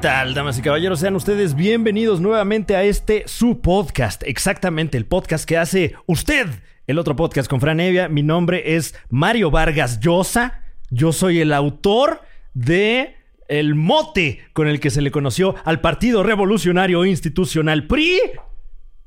¿Qué tal, damas y caballeros? Sean ustedes bienvenidos nuevamente a este su podcast. Exactamente, el podcast que hace usted. El otro podcast con Fran Evia. Mi nombre es Mario Vargas Llosa. Yo soy el autor de el mote con el que se le conoció al Partido Revolucionario Institucional PRI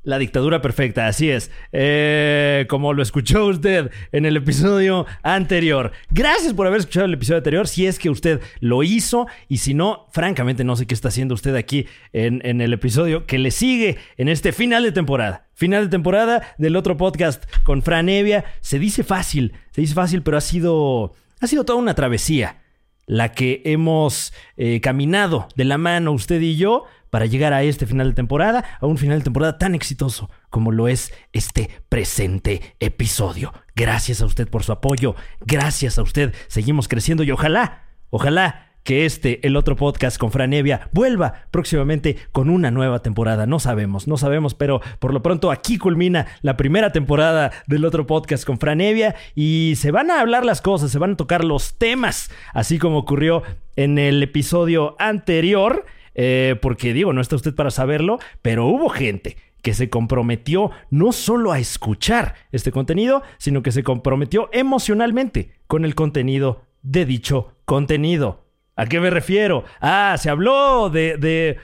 la dictadura perfecta, así es. Eh, como lo escuchó usted en el episodio anterior. Gracias por haber escuchado el episodio anterior, si es que usted lo hizo. Y si no, francamente no sé qué está haciendo usted aquí en, el episodio que le sigue en este final de temporada. Final de temporada del otro podcast con Fran Evia. Se dice fácil, se dice fácil, pero ha sido, ha sido toda una travesía la que hemos eh, caminado de la mano usted y yo para llegar a este final de temporada, a un final de temporada tan exitoso como lo es este presente episodio. Gracias a usted por su apoyo, gracias a usted seguimos creciendo y ojalá, ojalá que este, el otro podcast con Fran Evia, vuelva próximamente con una nueva temporada. No sabemos, no sabemos, pero por lo pronto aquí culmina la primera temporada del otro podcast con Fran Evia y se van a hablar las cosas, se van a tocar los temas, así como ocurrió en el episodio anterior. Eh, porque digo, no está usted para saberlo, pero hubo gente que se comprometió no solo a escuchar este contenido, sino que se comprometió emocionalmente con el contenido de dicho contenido. ¿A qué me refiero? Ah, se habló de, de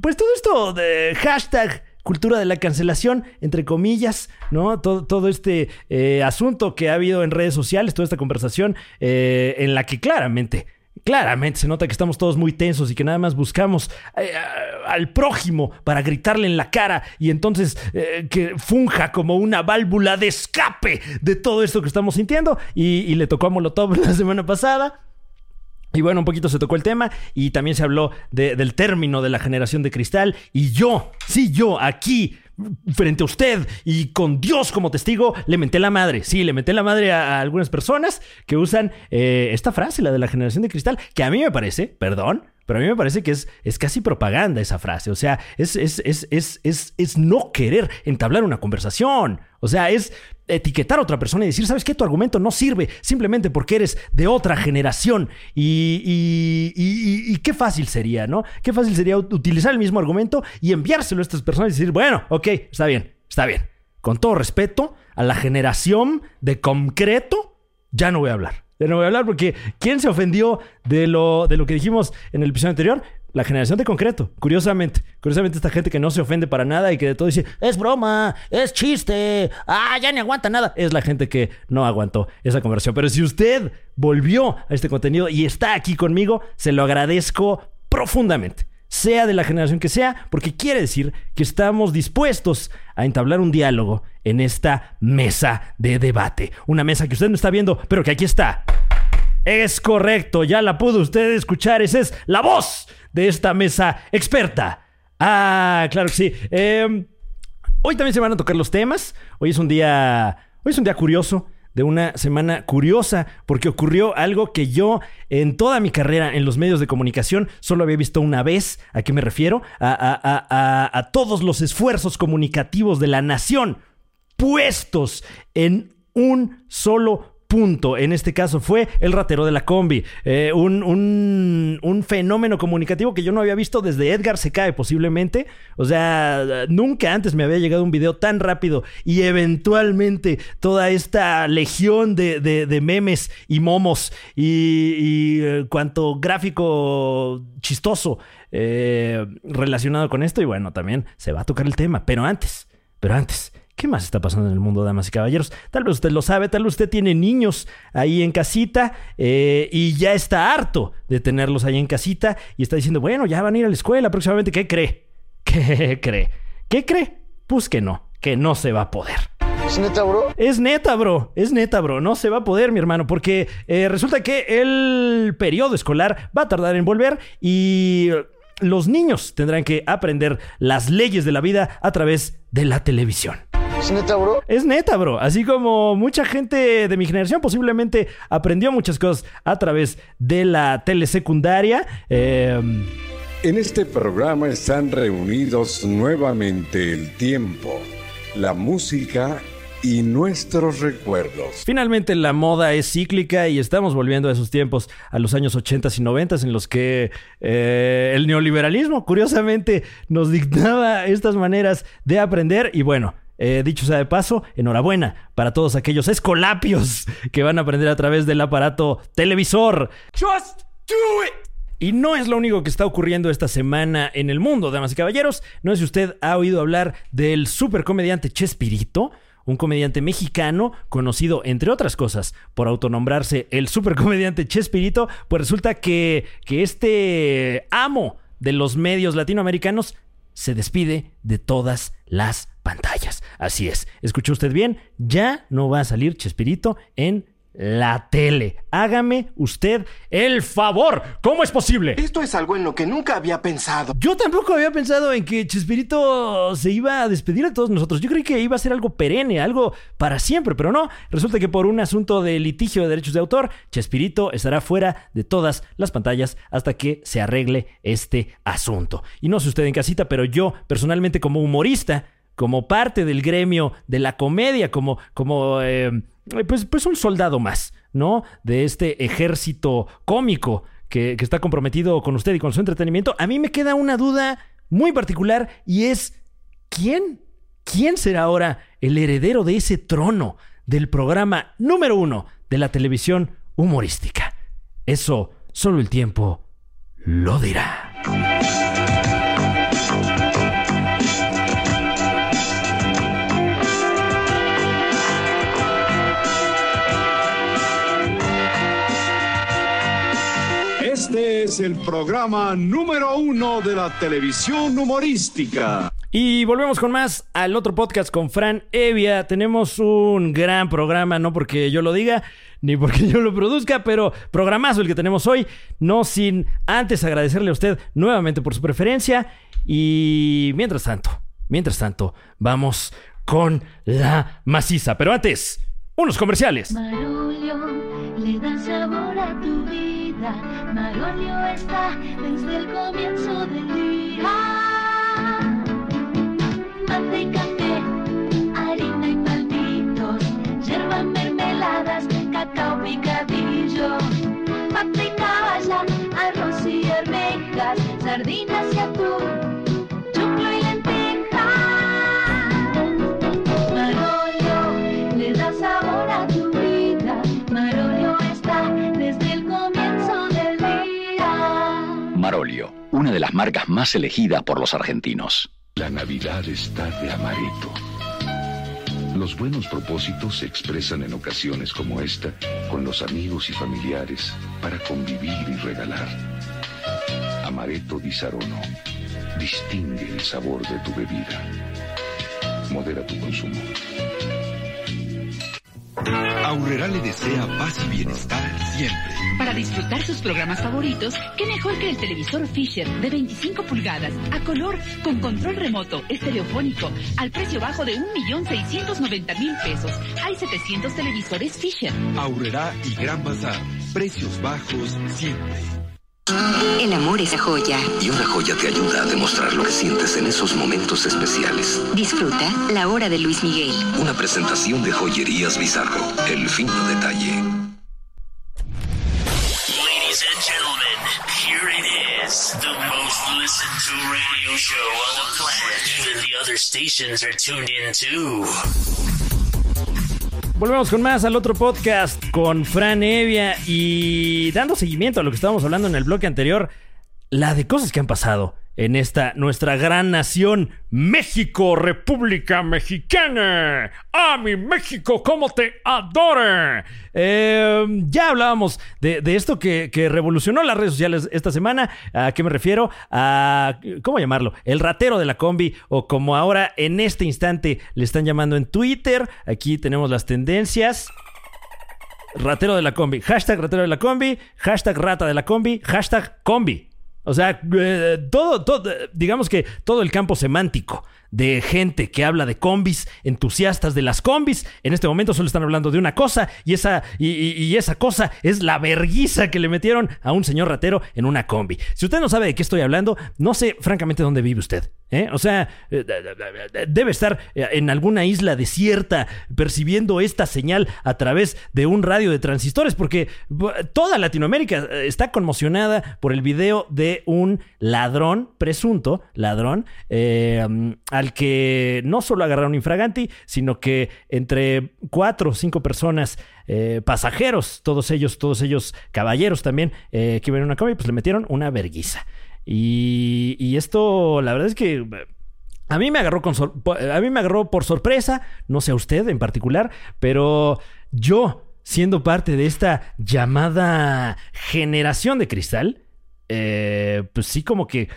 pues todo esto de hashtag cultura de la cancelación, entre comillas, ¿no? Todo, todo este eh, asunto que ha habido en redes sociales, toda esta conversación eh, en la que claramente Claramente se nota que estamos todos muy tensos y que nada más buscamos eh, al prójimo para gritarle en la cara y entonces eh, que funja como una válvula de escape de todo esto que estamos sintiendo. Y, le tocó a Molotov la semana pasada. Y bueno, un poquito se tocó el tema y también se habló del término de la generación de cristal. Y yo, sí, yo, aquí, frente a usted y con Dios como testigo, le menté la madre. Sí, le menté la madre a, algunas personas que usan eh, esta frase, la de la generación de cristal, que a mí me parece, perdón, pero a mí me parece que es, es casi propaganda esa frase. O sea, es, es, es, no querer entablar una conversación. O sea, es etiquetar a otra persona y decir, ¿sabes qué? Tu argumento no sirve simplemente porque eres de otra generación. Y, y, qué fácil sería, ¿no? Qué fácil sería utilizar el mismo argumento y enviárselo a estas personas y decir, bueno, ok, está bien, está bien. Con todo respeto a la generación de concreto, ya no voy a hablar. Ya no voy a hablar porque ¿quién se ofendió de lo, de lo que dijimos en el episodio anterior? La generación de concreto, curiosamente. Curiosamente, esta gente que no se ofende para nada y que de todo dice, es broma, es chiste, ah, ya ni aguanta nada. Es la gente que no aguantó esa conversión. Pero si usted volvió a este contenido y está aquí conmigo, se lo agradezco profundamente. Sea de la generación que sea, porque quiere decir que estamos dispuestos a entablar un diálogo en esta mesa de debate. Una mesa que usted no está viendo, pero que aquí está. Es correcto, ya la pudo usted escuchar. Esa es la voz de esta mesa experta. Ah, claro que sí. Em, hoy también se van a tocar los temas. Hoy es un día. Hoy es un día curioso de una semana curiosa porque ocurrió algo que yo en toda mi carrera en los medios de comunicación solo había visto una vez. ¿A qué me refiero? A, a todos los esfuerzos comunicativos de la nación puestos en un solo punto en este caso fue el ratero de la combi. Eh, un, un, fenómeno comunicativo que yo no había visto desde Edgar se cae posiblemente. O sea, nunca antes me había llegado un video tan rápido y eventualmente toda esta legión de, memes y momos y, eh, cuanto gráfico chistoso eh, relacionado con esto. Y bueno, también se va a tocar el tema. Pero antes, pero antes ¿Qué más está pasando en el mundo, damas y caballeros? Tal vez usted lo sabe, tal vez usted tiene niños ahí en casita eh, y ya está harto de tenerlos ahí en casita y está diciendo, bueno, ya van a ir a la escuela próximamente. ¿Qué cree? ¿Qué cree? ¿Qué cree? Pues que no, que no se va a poder. ¿Es neta, bro? Es neta, bro. Es neta, bro. No se va a poder, mi hermano, porque eh, resulta que el periodo escolar va a tardar en volver y los niños tendrán que aprender las leyes de la vida a través de la televisión. ¿Es neta, bro? Es neta, bro. Así como mucha gente de mi generación posiblemente aprendió muchas cosas a través de la telesecundaria. Em, en este programa están reunidos nuevamente el tiempo, la música y nuestros recuerdos. Finalmente la moda es cíclica y estamos volviendo a esos tiempos, a los años 80 y 90 en los que eh, el neoliberalismo curiosamente nos dictaba estas maneras de aprender y bueno. Eh, dicho sea de paso, enhorabuena para todos aquellos escolapios que van a aprender a través del aparato televisor. Just do it. Y no es lo único que está ocurriendo esta semana en el mundo, damas y caballeros. No sé si usted ha oído hablar del supercomediante Chespirito un comediante mexicano conocido, entre otras cosas, por autonombrarse el supercomediante Chespirito, pues resulta que, que este amo de los medios latinoamericanos se despide de todas las pantallas. Así es, escuchó usted bien, ya no va a salir Chespirito en la tele. Hágame usted el favor. ¿Cómo es posible? Esto es algo en lo que nunca había pensado. Yo tampoco había pensado en que Chespirito se iba a despedir de todos nosotros. Yo creí que iba a ser algo perenne, algo para siempre, pero no. Resulta que por un asunto de litigio de derechos de autor, Chespirito estará fuera de todas las pantallas hasta que se arregle este asunto. Y no sé usted en casita, pero yo personalmente como humorista, como parte del gremio de la comedia, como, como eh, pues, pues un soldado más, ¿no? De este ejército cómico que, que está comprometido con usted y con su entretenimiento. A mí me queda una duda muy particular y es, ¿quién? ¿Quién será ahora el heredero de ese trono del programa número uno de la televisión humorística? Eso solo el tiempo lo dirá. Es el programa número uno de la televisión humorística. Y volvemos con más al otro podcast con Fran Evia. Tenemos un gran programa, no porque yo lo diga, ni porque yo lo produzca, pero programazo el que tenemos hoy. No sin antes agradecerle a usted nuevamente por su preferencia. Y mientras tanto, mientras tanto, vamos con la maciza. Pero antes, unos comerciales. Marolio le da sabor a tu vida. Marolio está desde el comienzo del día. Mate y café, harina y palmitos, yerba mermeladas, cacao picadillo. Pata y caballa, arroz y arvejas, sardinas y atún. Una de las marcas más elegidas por los argentinos. La Navidad está de amaretto. Los buenos propósitos se expresan en ocasiones como esta con los amigos y familiares para convivir y regalar. Amaretto di Sarono distingue el sabor de tu bebida. Modera tu consumo. Aurrera le desea paz y bienestar siempre. Para disfrutar sus programas favoritos, qué mejor que el televisor Fisher de 25 pulgadas, a color, con control remoto, estereofónico, al precio bajo de 1.690.000 pesos. Hay 700 televisores Fisher. Aurrera y Gran Bazar. Precios bajos siempre. El amor es la joya. Y una joya te ayuda a demostrar lo que sientes en esos momentos especiales. Disfruta la hora de Luis Miguel. Una presentación de Joyerías Bizarro. El fino detalle. It is, the most listened to radio show on the planet. Even the other stations are tuned in too. Volvemos con más al otro podcast con Fran Evia y dando seguimiento a lo que estábamos hablando en el bloque anterior, la de cosas que han pasado en esta nuestra gran nación, México, República Mexicana. ¡Ah, mi México, cómo te adore! Eh, ya hablábamos de, de esto que, que, revolucionó las redes sociales esta semana. ¿A qué me refiero? A, ¿cómo llamarlo? El ratero de la combi, o como ahora en este instante le están llamando en Twitter. Aquí tenemos las tendencias. Ratero de la combi. Hashtag ratero de la combi. Hashtag rata de la combi. Hashtag combi. O sea, eh, todo, todo, digamos que todo el campo semántico de gente que habla de combis, entusiastas de las combis. En este momento solo están hablando de una cosa y esa, y, esa cosa es la verguiza que le metieron a un señor ratero en una combi. Si usted no sabe de qué estoy hablando, no sé francamente dónde vive usted. ¿eh? O sea, eh, debe estar eh, en alguna isla desierta percibiendo esta señal a través de un radio de transistores, porque toda Latinoamérica está conmocionada por el video de un ladrón, presunto ladrón, eh, mm, al que no solo agarraron infraganti, sino que entre cuatro o cinco personas eh, pasajeros, todos ellos, todos ellos caballeros también, eh, que iban en una combi, pues le metieron una verguiza. Y, esto, la verdad es que eh, a mí me agarró a mí me agarró por sorpresa, no sé a usted en particular, pero yo siendo parte de esta llamada generación de cristal, pues sí como que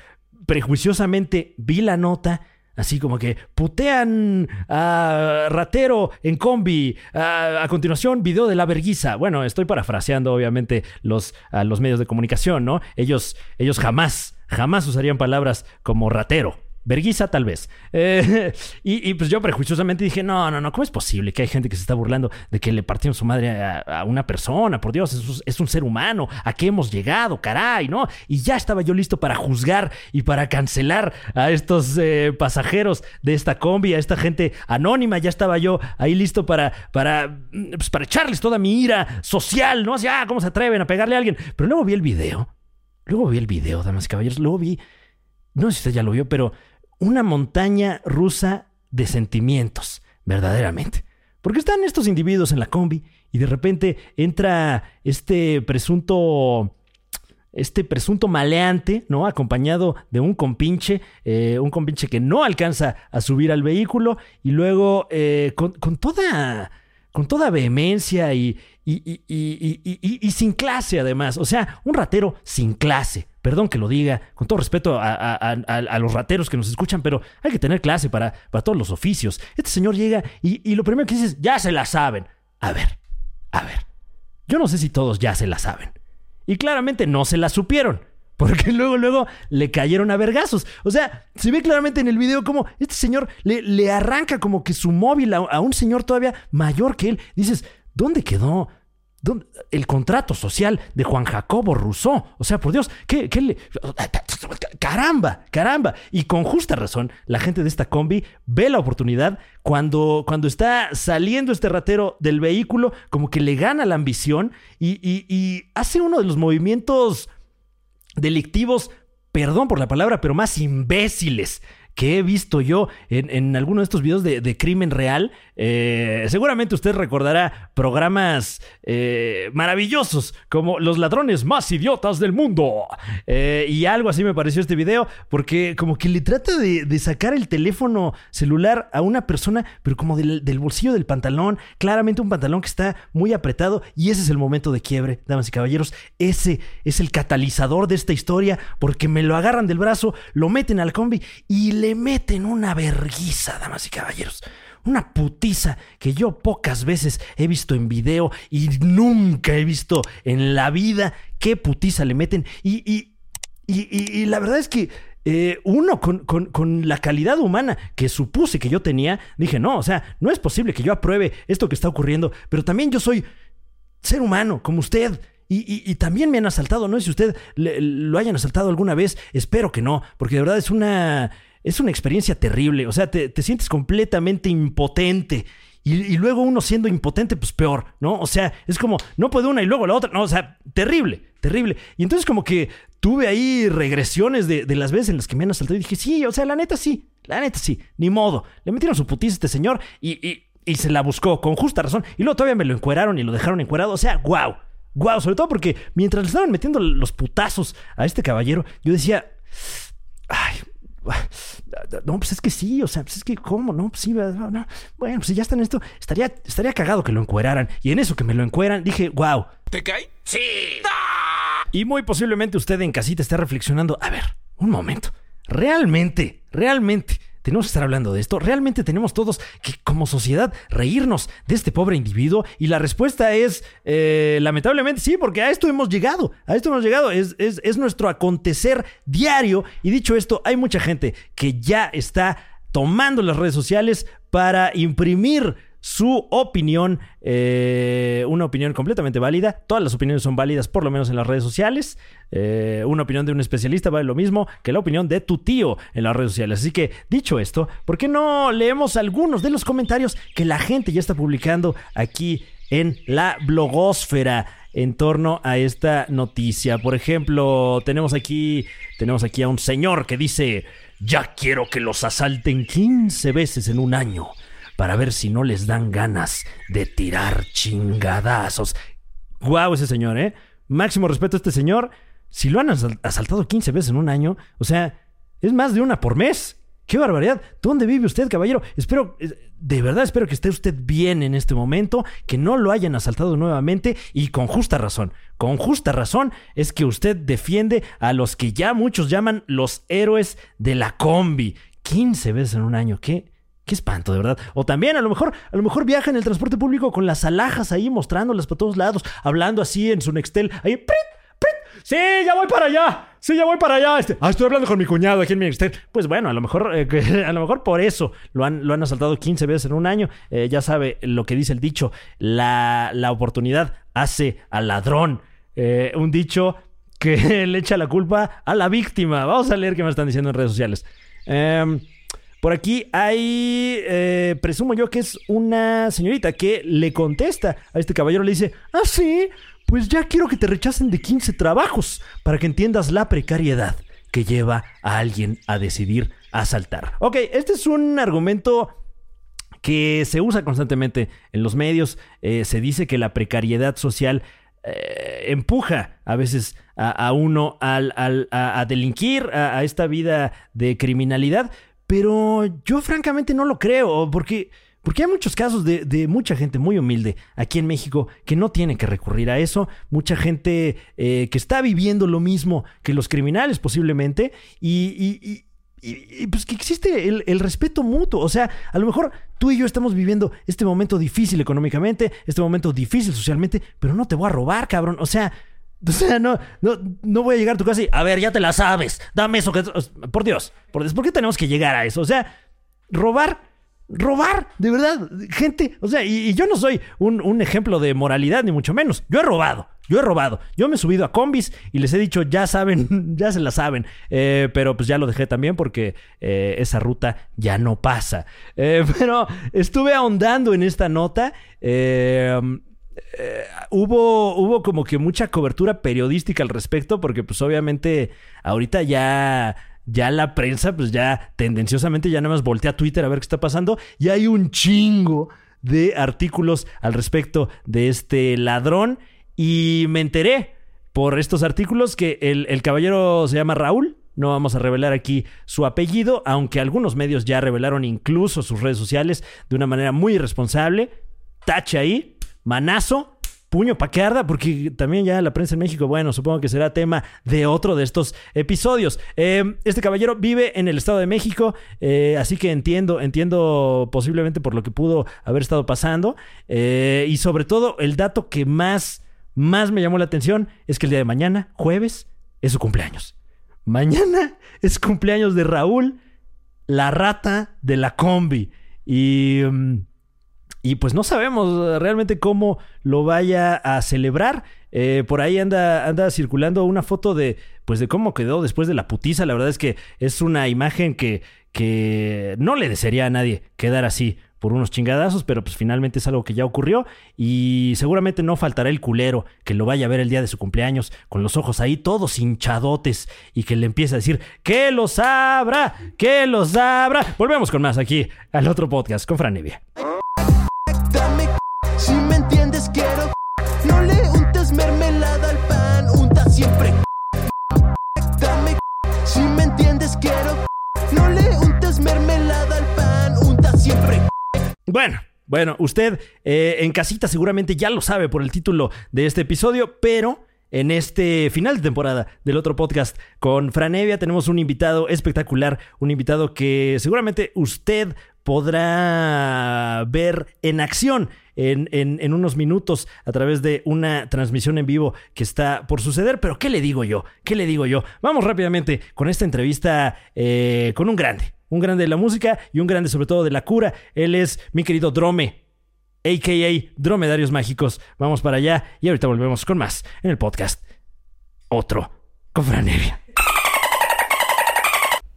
prejuiciosamente vi la nota. Así como que putean a ratero en combi. A, continuación, video de la verguiza. Bueno, estoy parafraseando, obviamente, los, a los medios de comunicación, ¿no? Ellos, ellos jamás, jamás usarían palabras como ratero. Verguiza, tal vez. Eh, y, pues yo prejuiciosamente dije, no, no, no, ¿cómo es posible que hay gente que se está burlando de que le partieron su madre a, una persona? Por Dios, es, un ser humano. ¿A qué hemos llegado? Caray, ¿no? Y ya estaba yo listo para juzgar y para cancelar a estos eh, pasajeros de esta combi, a esta gente anónima. Ya estaba yo ahí listo para, para, pues, para echarles toda mi ira social, ¿no? Así, ah, ¿cómo se atreven a pegarle a alguien? Pero luego vi el video. Luego vi el video, damas y caballeros. Luego vi, no sé si usted ya lo vio, pero una montaña rusa de sentimientos, verdaderamente. Porque están estos individuos en la combi y de repente entra este presunto este presunto maleante, ¿no? Acompañado de un compinche, eh, un compinche que no alcanza a subir al vehículo y luego eh, con, con toda con toda vehemencia y, y, y- y- sin clase además. O sea, un ratero sin clase. Perdón que lo diga, con todo respeto a, a- los rateros que nos escuchan, pero hay que tener clase para, para todos los oficios. Este señor llega y lo primero que dice es, ya se la saben. A ver, a ver. Yo no sé si todos ya se la saben. Y claramente no se la supieron. Porque luego, luego le cayeron a vergazos. O sea, se ve claramente en el video como este señor le, le arranca como que su móvil a, un señor todavía mayor que él. Dices, ¿dónde quedó? ¿Dónde- El contrato social de Juan Jacobo Rousseau. O sea, por Dios, ¿qué, qué le... Caramba, caramba. Y con justa razón, la gente de esta combi ve la oportunidad cuando, cuando está saliendo este ratero del vehículo, como que le gana la ambición y- y hace uno de los movimientos delictivos, perdón por la palabra, pero más imbéciles que he visto yo en, en alguno de estos videos de, crimen real. Eh, seguramente usted recordará programas eh, maravillosos como Los ladrones más idiotas del mundo. Eh, y algo así me pareció este video, porque como que le trata de, de sacar el teléfono celular a una persona, pero como del, del bolsillo del pantalón, claramente un pantalón que está muy apretado, y ese es el momento de quiebre, damas y caballeros. Ese es el catalizador de esta historia, porque me lo agarran del brazo, lo meten al combi y le meten una verguiza, damas y caballeros. Una putiza que yo pocas veces he visto en video y nunca he visto en la vida qué putiza le meten. Y, y, y, la verdad es que eh, uno con, con- con la calidad humana que supuse que yo tenía, dije, no, o sea, no es posible que yo apruebe esto que está ocurriendo, pero también yo soy ser humano como usted. Y, y- también me han asaltado, no sé si usted le- lo hayan asaltado alguna vez, espero que no, porque de verdad es una, es una experiencia terrible, o sea, te, te sientes completamente impotente. Y, luego uno siendo impotente, pues peor, ¿no? O sea, es como, no puede una y luego la otra, no, o sea, terrible, terrible. Y entonces como que tuve ahí regresiones de, de las veces en las que me han asaltado y dije, sí, o sea, la neta sí, la neta sí, ni modo. Le metieron su putiza a este señor y, y- y se la buscó con justa razón. Y luego todavía me lo encueraron y lo dejaron encuerado, o sea, wow. Wow, sobre todo porque mientras le estaban metiendo los putazos a este caballero, yo decía, ay, no, pues es que sí, o sea, pues es que, ¿cómo? No, pues sí, no, no. bueno, pues si ya está en esto, estaría, estaría cagado que lo encueraran. Y en eso que me lo encueran, dije, wow. ¿Te cae? Sí. Y muy posiblemente usted en casita esté reflexionando, a ver, un momento, realmente, realmente. Tenemos que estar hablando de esto. Realmente tenemos todos que, como sociedad, reírnos de este pobre individuo. Y la respuesta es, eh, lamentablemente, sí, porque a esto hemos llegado. A esto hemos llegado. Es, es- es nuestro acontecer diario. Y dicho esto, hay mucha gente que ya está tomando las redes sociales para imprimir su opinión, eh, una opinión completamente válida. Todas las opiniones son válidas, por lo menos en las redes sociales. Eh, una opinión de un especialista vale lo mismo que la opinión de tu tío en las redes sociales. Así que, dicho esto, ¿por qué no leemos algunos de los comentarios que la gente ya está publicando aquí en la blogósfera? en torno a esta noticia. Por ejemplo, tenemos aquí, tenemos aquí a un señor que dice, ya quiero que los asalten 15 veces en un año para ver si no les dan ganas de tirar chingadazos. Guau, ese señor, ¿eh? Máximo respeto a este señor. Si lo han asal- asaltado 15 veces en un año, o sea, es más de una por mes. ¡Qué barbaridad! ¿Dónde vive usted, caballero? Espero, de verdad espero que esté usted bien en este momento, que no lo hayan asaltado nuevamente y con justa razón. Con justa razón es que usted defiende a los que ya muchos llaman los héroes de la combi. 15 veces en un año, ¿qué? Qué espanto, de verdad. O también, a lo mejor, a lo mejor viaja en el transporte público con las alhajas ahí, mostrándolas por todos lados, hablando así en su Nextel, ahí, ¡prit! ¡prit! Sí, ya voy para allá. Sí, ya voy para allá. Este, ah, estoy hablando con mi cuñado aquí en mi Nextel. Pues bueno, a lo mejor, eh, a lo mejor por eso lo han, lo han asaltado 15 veces en un año. Eh, ya sabe lo que dice el dicho: la, la oportunidad hace al ladrón. Eh, un dicho que le echa la culpa a la víctima. Vamos a leer qué me están diciendo en redes sociales. Em, por aquí hay, eh, presumo yo que es una señorita que le contesta a este caballero, le dice, ah, sí, pues ya quiero que te rechacen de 15 trabajos para que entiendas la precariedad que lleva a alguien a decidir asaltar. Ok, este es un argumento que se usa constantemente en los medios. Eh, se dice que la precariedad social eh, empuja a veces a, uno al- al- a, delinquir, a esta vida de criminalidad, pero yo francamente no lo creo, porque, porque hay muchos casos de, mucha gente muy humilde aquí en México que no tiene que recurrir a eso, mucha gente eh, que está viviendo lo mismo que los criminales posiblemente, y- pues que existe el respeto mutuo. O sea, a lo mejor tú y yo estamos viviendo este momento difícil económicamente, este momento difícil socialmente, pero no te voy a robar, cabrón. O sea, o sea, no, no, no voy a llegar a tu casa y, a ver, ya te la sabes, dame eso que... Por Dios, por Dios, ¿por qué tenemos que llegar a eso? O sea, robar, robar, de verdad, gente. O sea, y, yo no soy un, un ejemplo de moralidad, ni mucho menos. Yo he robado. Yo he robado. Yo me he subido a combis y les he dicho, ya saben, ya se la saben. Eh, pero pues ya lo dejé también porque eh, esa ruta ya no pasa. Eh, pero estuve ahondando en esta nota. Eh, eh, hubo, hubo como que mucha cobertura periodística al respecto, porque pues obviamente ahorita ya, ya la prensa, pues ya tendenciosamente ya nada más voltea a Twitter a ver qué está pasando, y hay un chingo de artículos al respecto de este ladrón, y me enteré por estos artículos que el, el caballero se llama Raúl. No vamos a revelar aquí su apellido, aunque algunos medios ya revelaron incluso sus redes sociales de una manera muy irresponsable. Tache ahí, manazo, puño pa' que arda, porque también ya la prensa en México, bueno, supongo que será tema de otro de estos episodios. Eh, este caballero vive en el Estado de México, eh, así que entiendo, entiendo posiblemente por lo que pudo haber estado pasando. Eh, y sobre todo, el dato que más, más me llamó la atención es que el día de mañana, jueves, es su cumpleaños. Mañana es cumpleaños de Raúl, la rata de la combi. Y... mm, y pues no sabemos realmente cómo lo vaya a celebrar. Eh, por ahí anda, anda circulando una foto de, pues de cómo quedó después de la putiza. La verdad es que es una imagen que, que no le desearía a nadie quedar así por unos chingadazos, pero pues finalmente es algo que ya ocurrió y seguramente no faltará el culero que lo vaya a ver el día de su cumpleaños con los ojos ahí todos hinchadotes y que le empiece a decir que los abra, que los abra. Volvemos con más aquí al otro podcast con Fran Bueno, bueno, usted eh, en casita seguramente ya lo sabe por el título de este episodio, pero en este final de temporada del otro podcast con Franevia tenemos un invitado espectacular, un invitado que seguramente usted podrá ver en acción en, en- unos minutos a través de una transmisión en vivo que está por suceder. Pero ¿qué le digo yo? ¿Qué le digo yo? Vamos rápidamente con esta entrevista eh, con un grande un grande de la música y un grande sobre todo de la cura. Él es mi querido Drome, a.k.a. Dromedarios Mágicos. Vamos para allá y ahorita volvemos con más en el podcast. Otro con Franevia.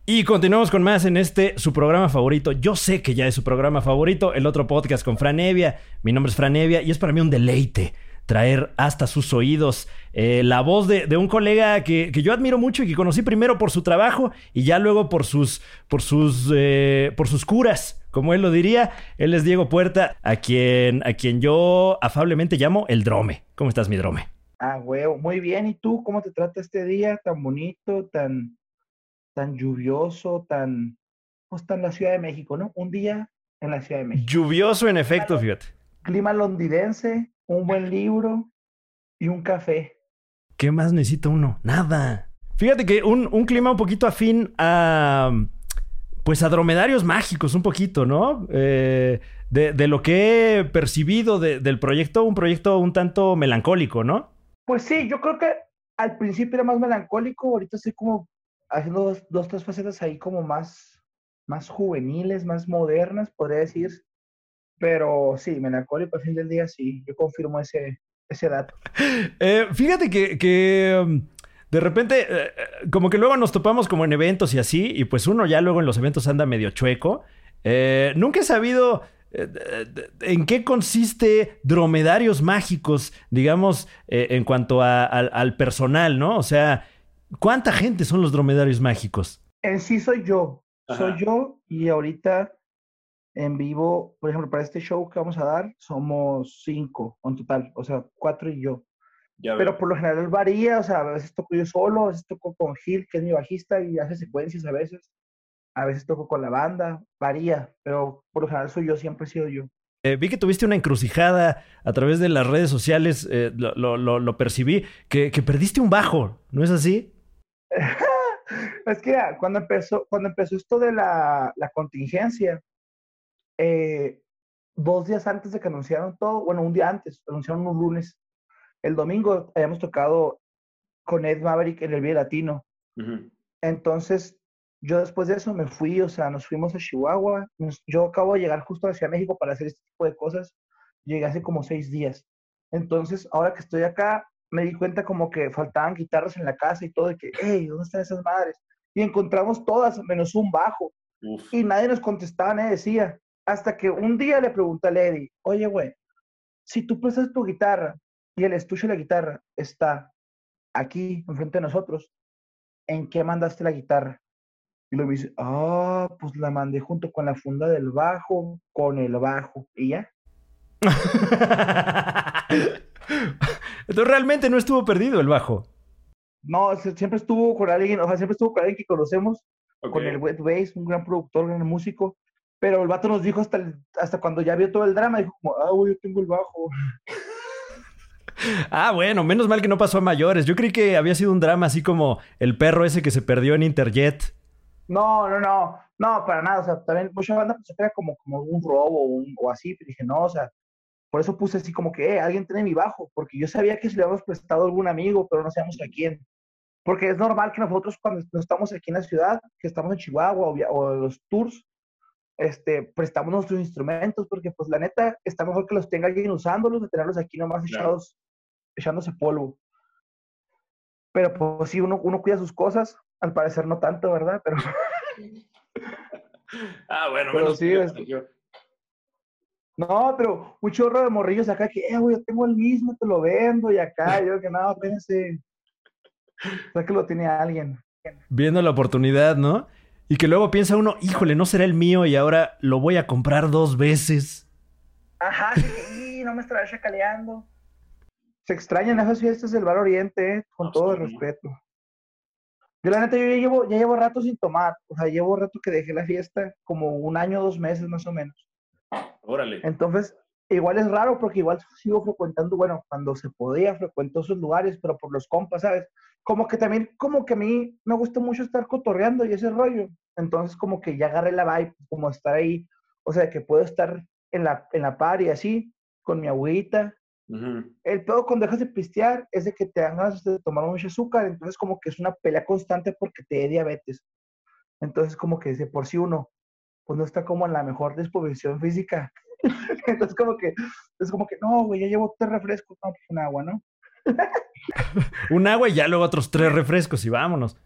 Y continuamos con más en este, su programa favorito. Yo sé que ya es su programa favorito, el otro podcast con Franevia. Mi nombre es Franevia y es para mí un deleite traer hasta sus oídos eh, la voz de, de un colega que, que, yo admiro mucho y que conocí primero por su trabajo y ya luego por sus, por sus, eh, por sus curas, como él lo diría. Él es Diego Puerta, a quien, a quien yo afablemente llamo el Drome. ¿Cómo estás, mi Drome? Ah, huevo, muy bien. ¿Y tú cómo te trata este día tan bonito, tan, tan lluvioso, tan, pues tan la Ciudad de México, ¿no? Un día en la Ciudad de México. Lluvioso en efecto, fíjate. Clima londinense, un buen libro y un café. ¿Qué más necesita uno? Nada. Fíjate que un, un clima un poquito afín a. Pues a dromedarios mágicos, un poquito, ¿no? Eh, de, de, lo que he percibido de, del proyecto, un proyecto un tanto melancólico, ¿no? Pues sí, yo creo que al principio era más melancólico, ahorita estoy como haciendo dos, dos, tres facetas ahí como más, más juveniles, más modernas, podría decir. Pero sí, melancólico al fin del día, sí, yo confirmo ese, ese dato. Eh, fíjate que, que um, de repente, eh, como que luego nos topamos como en eventos y así, y pues uno ya luego en los eventos anda medio chueco. Eh, nunca he sabido en qué consiste dromedarios mágicos, digamos, en cuanto a, al, al personal, ¿no? O sea, ¿Cuánta gente son los dromedarios mágicos? En sí soy yo. Ajá. Soy yo y ahorita en vivo, por ejemplo, para este show que vamos a dar, somos cinco en total, o sea, cuatro y yo. Ya Pero por lo general varía, o sea, a veces toco yo solo, a veces toco con Gil, que es mi bajista, y hace secuencias a veces. A veces toco con la banda, varía, pero por lo general soy yo, siempre he sido yo. Eh, vi que tuviste una encrucijada a través de las redes sociales, eh, lo, lo, lo, percibí, que, que perdiste un bajo, ¿no es así? es que cuando empezó, cuando empezó esto de la, la contingencia, eh, dos días antes de que anunciaron todo, bueno, un día antes, anunciaron un lunes, el domingo habíamos tocado con Ed Maverick en el Vía Latino. Uh -huh. Entonces, yo después de eso me fui, o sea, nos fuimos a Chihuahua. Nos, yo acabo de llegar justo hacia México para hacer este tipo de cosas. Llegué hace como seis días. Entonces, ahora que estoy acá, me di cuenta como que faltaban guitarras en la casa y todo, de que, hey, ¿dónde están esas madres? Y encontramos todas, menos un bajo. Uf. Y nadie nos contestaba, nadie decía. Hasta que un día le pregunté a Lady, oye, güey, si tú prestas tu guitarra y el estuche de la guitarra está aquí, enfrente de nosotros, ¿en qué mandaste la guitarra? Y luego me dice, ah, pues la mandé junto con la funda del bajo, con el bajo. ¿Y ya? Entonces realmente no estuvo perdido el bajo. No, siempre estuvo con alguien, o sea, siempre estuvo con alguien que conocemos, okay. con el Wet Bass, un gran productor, un gran músico. Pero el vato nos dijo hasta, el, hasta cuando ya vio todo el drama, dijo como, ah, güey, yo tengo el bajo. Ah, bueno, menos mal que no pasó a mayores. Yo creí que había sido un drama así como el perro ese que se perdió en Interjet. No, no, no, no, para nada. O sea, también mucha banda pues, era como, como un robo o, un, o así. Pero dije, no, o sea, por eso puse así como que, eh, alguien tiene mi bajo, porque yo sabía que se le habíamos prestado a algún amigo, pero no sabíamos a quién. Porque es normal que nosotros cuando estamos aquí en la ciudad, que estamos en Chihuahua o, o los tours, este, prestamos nuestros instrumentos, porque pues la neta está mejor que los tenga alguien usándolos, de tenerlos aquí nomás claro. echados, echándose polvo. Pero pues sí, uno, uno cuida sus cosas, al parecer no tanto, ¿verdad? Pero... ah, bueno, pero sí, es... No, pero un chorro de morrillos acá que, eh, güey, yo tengo el mismo, te lo vendo, y acá, yo que no, espérense. O sea, que lo tiene alguien. Viendo la oportunidad, ¿no? Y que luego piensa uno, híjole, no será el mío y ahora lo voy a comprar dos veces. Ajá, sí, no me estará chacaleando. Se extrañan esas fiestas del Bar Oriente, eh, con todo el respeto. Yo la neta, yo ya llevo, ya llevo rato sin tomar. O sea, llevo rato que dejé la fiesta, como un año, dos meses más o menos. Órale. Entonces, igual es raro porque igual sigo frecuentando, bueno, cuando se podía frecuentó esos lugares, pero por los compas, ¿sabes? Como que también, como que a mí me gusta mucho estar cotorreando y ese rollo. Entonces, como que ya agarré la vibe, como estar ahí, o sea, que puedo estar en la, en la par y así, con mi agüita. Uh -huh. El pedo cuando dejas de pistear es de que te dan ganas de tomar mucho azúcar, entonces como que es una pelea constante porque te dé diabetes. Entonces, como que de por sí uno, pues no está como en la mejor disposición física. Entonces, como que, es como que, no, güey, ya llevo tres refrescos, no, pues un agua, ¿no? Un agua y ya luego otros tres refrescos y vámonos.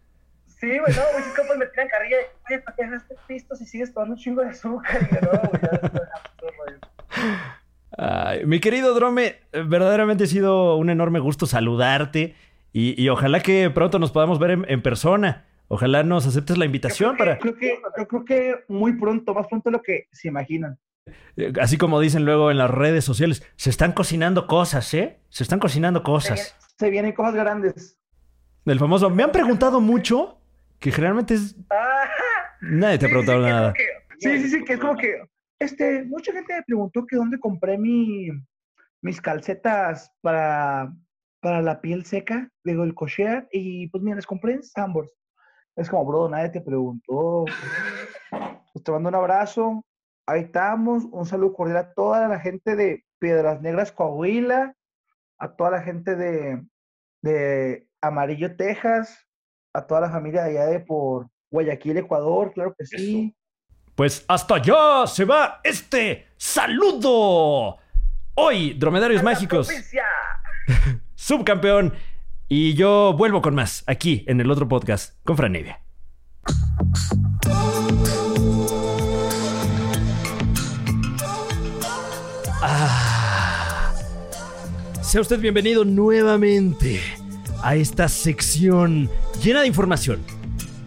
Sí, güey, no, güey, pues me tiran carrilla, oye, ¿para qué dejaste pisto si sigues tomando un chingo de azúcar? Y yo, no, güey, ya. Ay, mi querido Drome, eh, verdaderamente ha sido un enorme gusto saludarte y, y ojalá que pronto nos podamos ver en, en persona. Ojalá nos aceptes la invitación para, Creo que, yo creo que muy pronto, más pronto de lo que se imaginan. Eh, así como dicen luego en las redes sociales, se están cocinando cosas, ¿eh? Se están cocinando cosas. se vienen cosas grandes. Del famoso, me han preguntado mucho, que generalmente es... Ah, Nadie te ha sí, preguntado sí, nada. que- sí, sí, sí, que es como que, este, mucha gente me preguntó que dónde compré mi, mis calcetas para, para la piel seca, digo, el cocher, y pues mira, les compré en Sambors. Es como, bro, nadie te preguntó. Pues te mando un abrazo. Ahí estamos. Un saludo cordial a toda la gente de Piedras Negras, Coahuila, a toda la gente de, de Amarillo, Texas, a toda la familia de allá de por Guayaquil, Ecuador, claro que sí. Pues hasta allá se va este saludo. Hoy, Dromedarios Mágicos, subcampeón. Y yo vuelvo con más aquí en el otro podcast con Fran Sea usted bienvenido nuevamente a esta sección llena de información.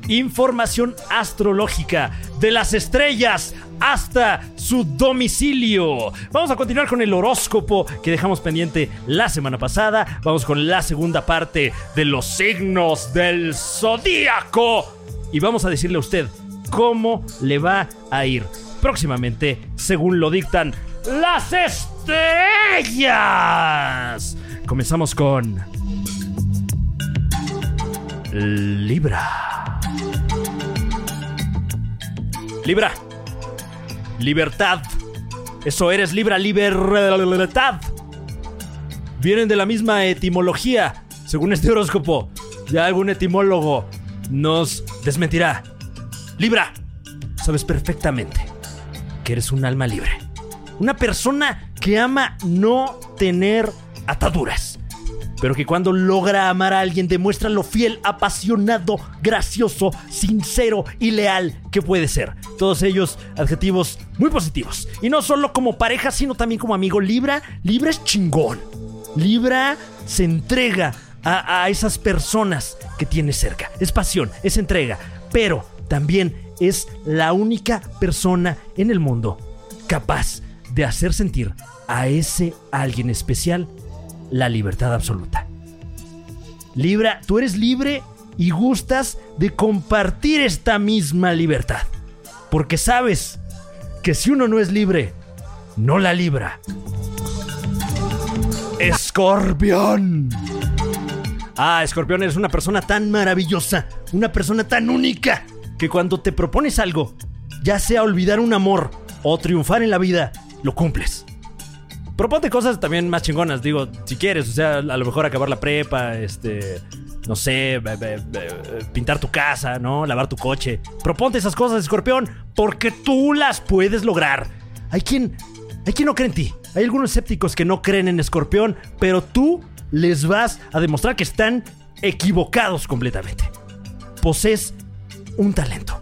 Información astrológica de las estrellas hasta su domicilio. Vamos a continuar con el horóscopo que dejamos pendiente la semana pasada. Vamos con la segunda parte de los signos del zodíaco. Y vamos a decirle a usted cómo le va a ir próximamente según lo dictan las estrellas. Comenzamos con Libra. Libra. Libertad. Eso eres Libra, libertad. Vienen de la misma etimología, según este horóscopo. Ya algún etimólogo nos desmentirá. Libra, sabes perfectamente que eres un alma libre. Una persona que ama no tener ataduras. Pero que cuando logra amar a alguien demuestra lo fiel, apasionado, gracioso, sincero y leal que puede ser. Todos ellos adjetivos muy positivos. Y no solo como pareja, sino también como amigo. Libra, Libra es chingón. Libra se entrega a, a esas personas que tiene cerca. Es pasión, es entrega. Pero también es la única persona en el mundo capaz de hacer sentir a ese alguien especial la libertad absoluta. Libra, tú eres libre y gustas de compartir esta misma libertad. Porque sabes que si uno no es libre, no la libra. Escorpión. Ah, Escorpión, eres una persona tan maravillosa, una persona tan única, que cuando te propones algo, ya sea olvidar un amor o triunfar en la vida, lo cumples. Proponte cosas también más chingonas, digo, si quieres, o sea, a lo mejor acabar la prepa, este, no sé, pintar tu casa, ¿no? Lavar tu coche. Proponte esas cosas, escorpión, porque tú las puedes lograr. Hay quien, hay quien no cree en ti. Hay algunos escépticos que no creen en escorpión, pero tú les vas a demostrar que están equivocados completamente. Posees un talento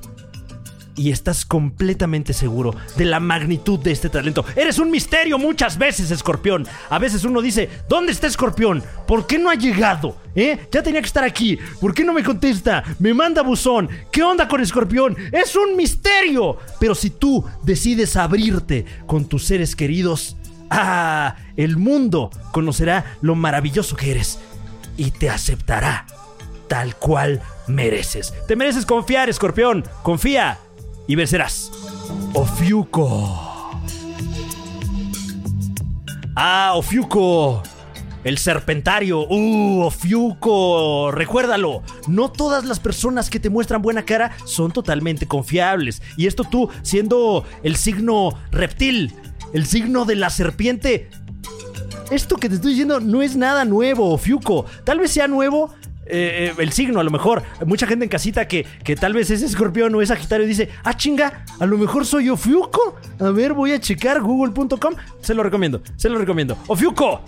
y estás completamente seguro de la magnitud de este talento. Eres un misterio muchas veces, Escorpión. A veces uno dice, ¿dónde está Escorpión? ¿Por qué no ha llegado? ¿Eh? Ya tenía que estar aquí. ¿Por qué no me contesta? Me manda buzón. ¿Qué onda con Escorpión? Es un misterio. Pero si tú decides abrirte con tus seres queridos, ah, el mundo conocerá lo maravilloso que eres y te aceptará tal cual mereces. Te mereces confiar, escorpión. Confía y vencerás. Ofiuco. Ah, Ofiuco. El serpentario. Uh, Ofiuco. Recuérdalo. No todas las personas que te muestran buena cara son totalmente confiables. Y esto tú, siendo el signo reptil, el signo de la serpiente, esto que te estoy diciendo no es nada nuevo, Fiuco. Tal vez sea nuevo eh, eh, el signo, a lo mejor. Mucha gente en casita que, que tal vez es escorpión o es sagitario y dice, ah, chinga, a lo mejor soy Ofiuco. A ver, voy a checar google.com. Se lo recomiendo, se lo recomiendo. Ofiuco,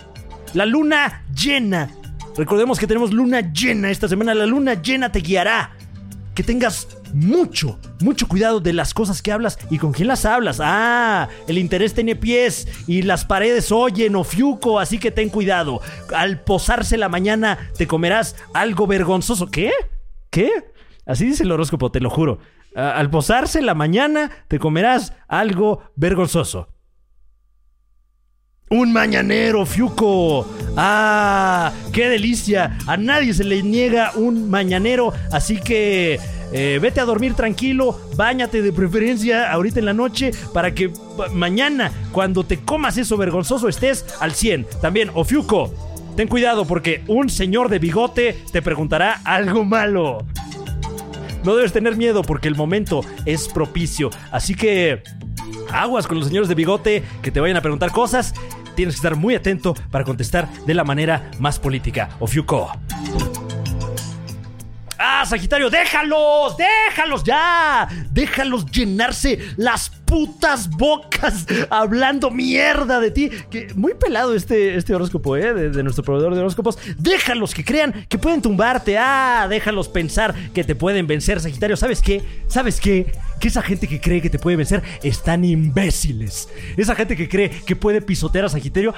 la luna llena. Recordemos que tenemos luna llena esta semana. La luna llena te guiará. Que tengas mucho, mucho cuidado de las cosas que hablas y con quién las hablas. Ah, el interés tiene pies y las paredes oyen o fiuco, así que ten cuidado. Al posarse la mañana te comerás algo vergonzoso. ¿Qué? ¿Qué? Así dice el horóscopo, te lo juro. Al posarse la mañana te comerás algo vergonzoso. Un mañanero, Fiuco. ¡Ah! ¡Qué delicia! A nadie se le niega un mañanero, así que eh, vete a dormir tranquilo, bañate de preferencia ahorita en la noche para que mañana, cuando te comas eso vergonzoso, estés al 100. También, Ofiuco, ten cuidado porque un señor de bigote te preguntará algo malo. No debes tener miedo porque el momento es propicio. Así que aguas con los señores de bigote que te vayan a preguntar cosas. Tienes que estar muy atento para contestar de la manera más política. Ofiuco. ¡Ah, Sagitario! ¡Déjalos! ¡Déjalos ya! ¡Déjalos llenarse las putas bocas hablando mierda de ti! Que muy pelado este, este horóscopo, ¿eh? De, de nuestro proveedor de horóscopos. Déjalos que crean que pueden tumbarte. ¡Ah! Déjalos pensar que te pueden vencer, Sagitario. ¿Sabes qué? ¿Sabes qué? Que esa gente que cree que te puede vencer están imbéciles. Esa gente que cree que puede pisotear a Sagitario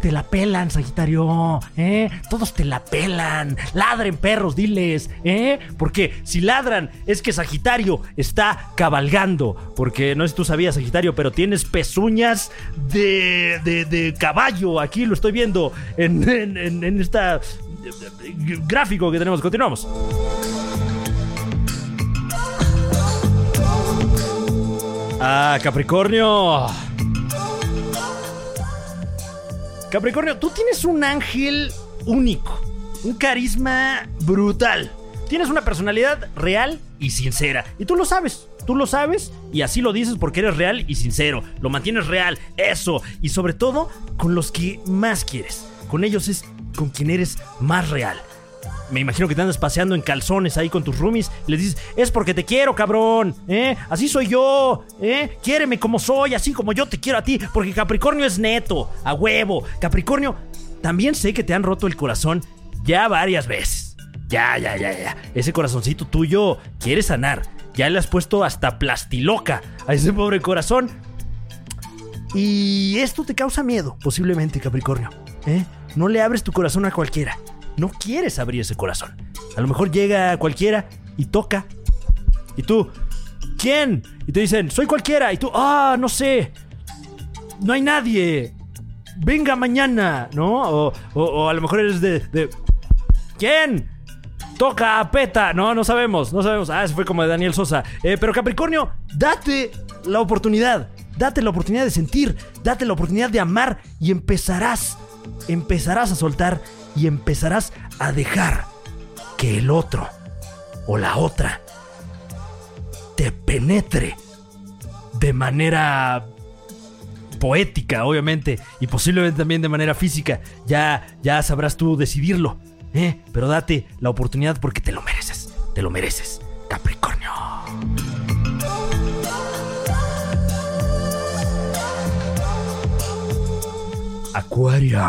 te la pelan, Sagitario, ¿eh? Todos te la pelan. Ladren, perros, diles, ¿eh? Porque si ladran es que Sagitario está cabalgando. Porque no sé si tú sabías, Sagitario, pero tienes pezuñas de, de, de caballo. Aquí lo estoy viendo en, en, en, en esta eh, gráfico que tenemos. Continuamos. Ah, Capricornio. Capricornio, tú tienes un ángel único, un carisma brutal. Tienes una personalidad real y sincera. Y tú lo sabes, tú lo sabes y así lo dices porque eres real y sincero. Lo mantienes real, eso. Y sobre todo con los que más quieres. Con ellos es con quien eres más real. Me imagino que te andas paseando en calzones ahí con tus roomies les dices, es porque te quiero, cabrón, ¿eh? Así soy yo, ¿eh? Quiéreme como soy, así como yo te quiero a ti, porque Capricornio es neto, a huevo. Capricornio, también sé que te han roto el corazón ya varias veces. Ya, ya, ya, ya. Ese corazoncito tuyo quiere sanar. Ya le has puesto hasta plastiloca a ese pobre corazón. Y esto te causa miedo, posiblemente, Capricornio. ¿eh? No le abres tu corazón a cualquiera. No quieres abrir ese corazón. A lo mejor llega cualquiera y toca. Y tú, ¿quién? Y te dicen, soy cualquiera. Y tú, ah, no sé. No hay nadie. Venga mañana, ¿no? O, o- a lo mejor eres de, ¿Quién? Toca a peta. No, no sabemos, no sabemos. Ah, ese fue como de Daniel Sosa. Eh, pero Capricornio, date la oportunidad. Date la oportunidad de sentir. Date la oportunidad de amar. Y empezarás. Empezarás a soltar. Y empezarás a dejar que el otro o la otra te penetre de manera poética, obviamente, y posiblemente también de manera física. Ya, ya sabrás tú decidirlo, ¿eh? Pero date la oportunidad porque te lo mereces, te lo mereces, Capricornio. Acuario.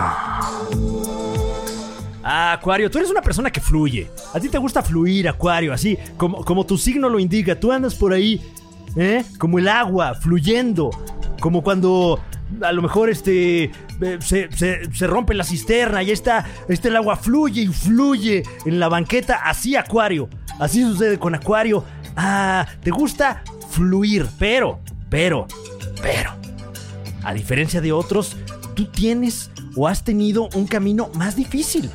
Ah, Acuario, tú eres una persona que fluye. A ti te gusta fluir, Acuario, así como, como tu signo lo indica. Tú andas por ahí, ¿eh? Como el agua, fluyendo. Como cuando a lo mejor este eh, se, se- rompe la cisterna y está, este el agua fluye y fluye en la banqueta. Así, Acuario. Así sucede con Acuario. Ah, te gusta fluir, pero, pero, pero. A diferencia de otros, tú tienes o has tenido un camino más difícil.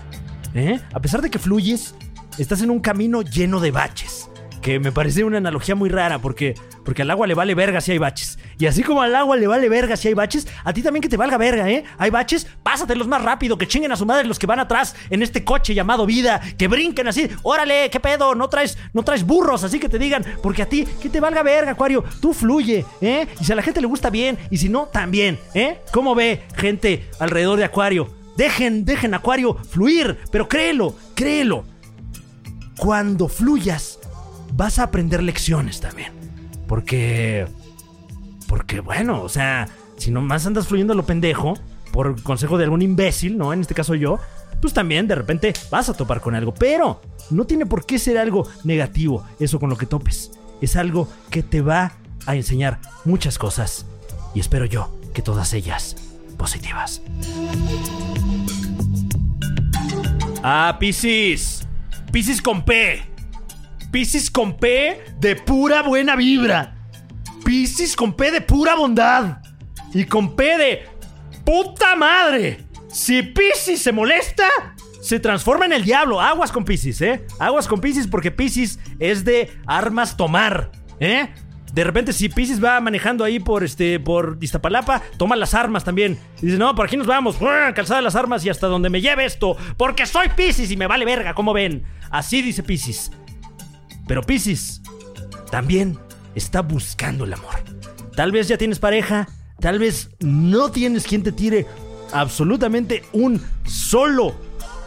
¿Eh? A pesar de que fluyes, estás en un camino lleno de baches. Que me parece una analogía muy rara porque, porque al agua le vale verga si hay baches. Y así como al agua le vale verga si hay baches, a ti también que te valga verga, ¿eh? Hay baches, pásatelos más rápido, que chinguen a su madre los que van atrás en este coche llamado vida, que brinquen así, órale, qué pedo, no traes, no traes burros, así que te digan, porque a ti, que te valga verga, Acuario, tú fluye, ¿eh? Y si a la gente le gusta bien, y si no, también, ¿eh? ¿Cómo ve gente alrededor de Acuario? Dejen, dejen Acuario fluir, pero créelo, créelo. cuando fluyas, vas a aprender lecciones también. Porque. Porque, bueno, o sea, si nomás andas fluyendo lo pendejo, por consejo de algún imbécil, ¿no? En este caso yo, pues también de repente vas a topar con algo. Pero no tiene por qué ser algo negativo eso con lo que topes. Es algo que te va a enseñar muchas cosas. Y espero yo que todas ellas positivas. Ah, Piscis. Piscis con P. Piscis con P de pura buena vibra. Piscis con P de pura bondad. Y con P de puta madre. Si Piscis se molesta, se transforma en el diablo. Aguas con Piscis, ¿eh? Aguas con Piscis porque Piscis es de armas tomar, ¿eh? De repente, si Piscis va manejando ahí por este por Iztapalapa, toma las armas también. Y dice, no, por aquí nos vamos, calzada las armas y hasta donde me lleve esto, porque soy Piscis y me vale verga, como ven. Así dice Piscis. Pero Piscis también está buscando el amor. Tal vez ya tienes pareja, tal vez no tienes quien te tire absolutamente un solo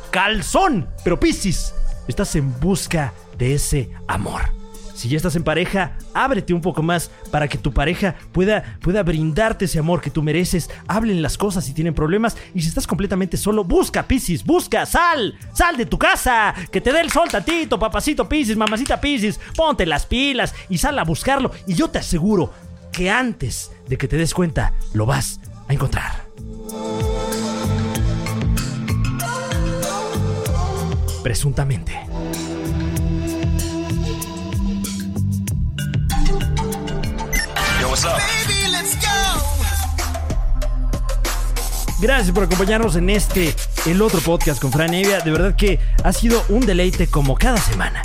calzón. Pero Piscis, estás en busca de ese amor. Si ya estás en pareja, ábrete un poco más para que tu pareja pueda, pueda brindarte ese amor que tú mereces. Hablen las cosas si tienen problemas. Y si estás completamente solo, busca, Piscis, busca, sal, sal de tu casa. Que te dé el sol tantito, papacito Piscis, mamacita Piscis. Ponte las pilas y sal a buscarlo. Y yo te aseguro que antes de que te des cuenta, lo vas a encontrar. Presuntamente. Gracias por acompañarnos en este, el otro podcast con Fran Evia. De verdad que ha sido un deleite como cada semana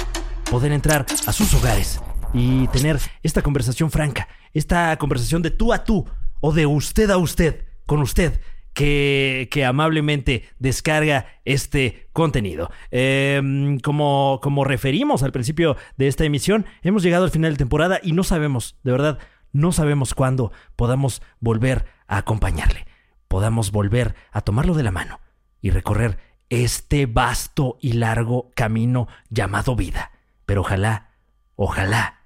poder entrar a sus hogares y tener esta conversación franca, esta conversación de tú a tú o de usted a usted, con usted, que, que amablemente descarga este contenido. Eh, como, como referimos al principio de esta emisión, hemos llegado al final de temporada y no sabemos, de verdad, no sabemos cuándo podamos volver a acompañarle, podamos volver a tomarlo de la mano y recorrer este vasto y largo camino llamado vida. Pero ojalá, ojalá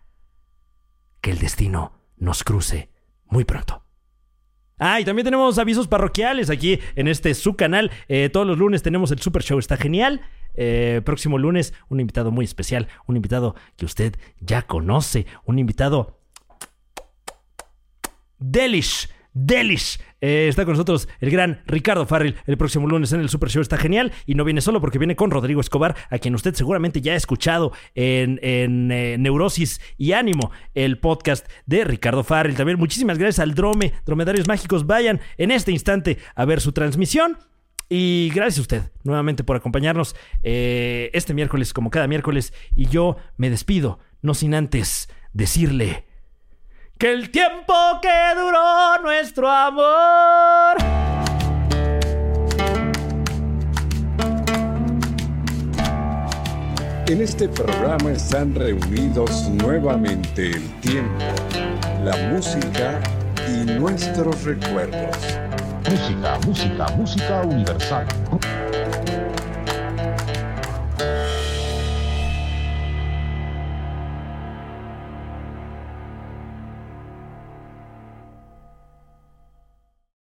que el destino nos cruce muy pronto. Ah, y también tenemos avisos parroquiales aquí en este su canal. Eh, todos los lunes tenemos el Super Show, está genial. Eh, próximo lunes, un invitado muy especial, un invitado que usted ya conoce, un invitado Delish. Delish. Eh, está con nosotros el gran Ricardo Farrell el próximo lunes en el Super Show. Está genial. Y no viene solo porque viene con Rodrigo Escobar, a quien usted seguramente ya ha escuchado en, en, eh, Neurosis y Ánimo, el podcast de Ricardo Farrell. También muchísimas gracias al Drome, Dromedarios Mágicos. Vayan en este instante a ver su transmisión. Y gracias a usted nuevamente por acompañarnos eh, este miércoles, como cada miércoles. Y yo me despido, no sin antes decirle que el tiempo que duró nuestro amor. En este programa están reunidos nuevamente el tiempo, la música y nuestros recuerdos. Música, música, música universal.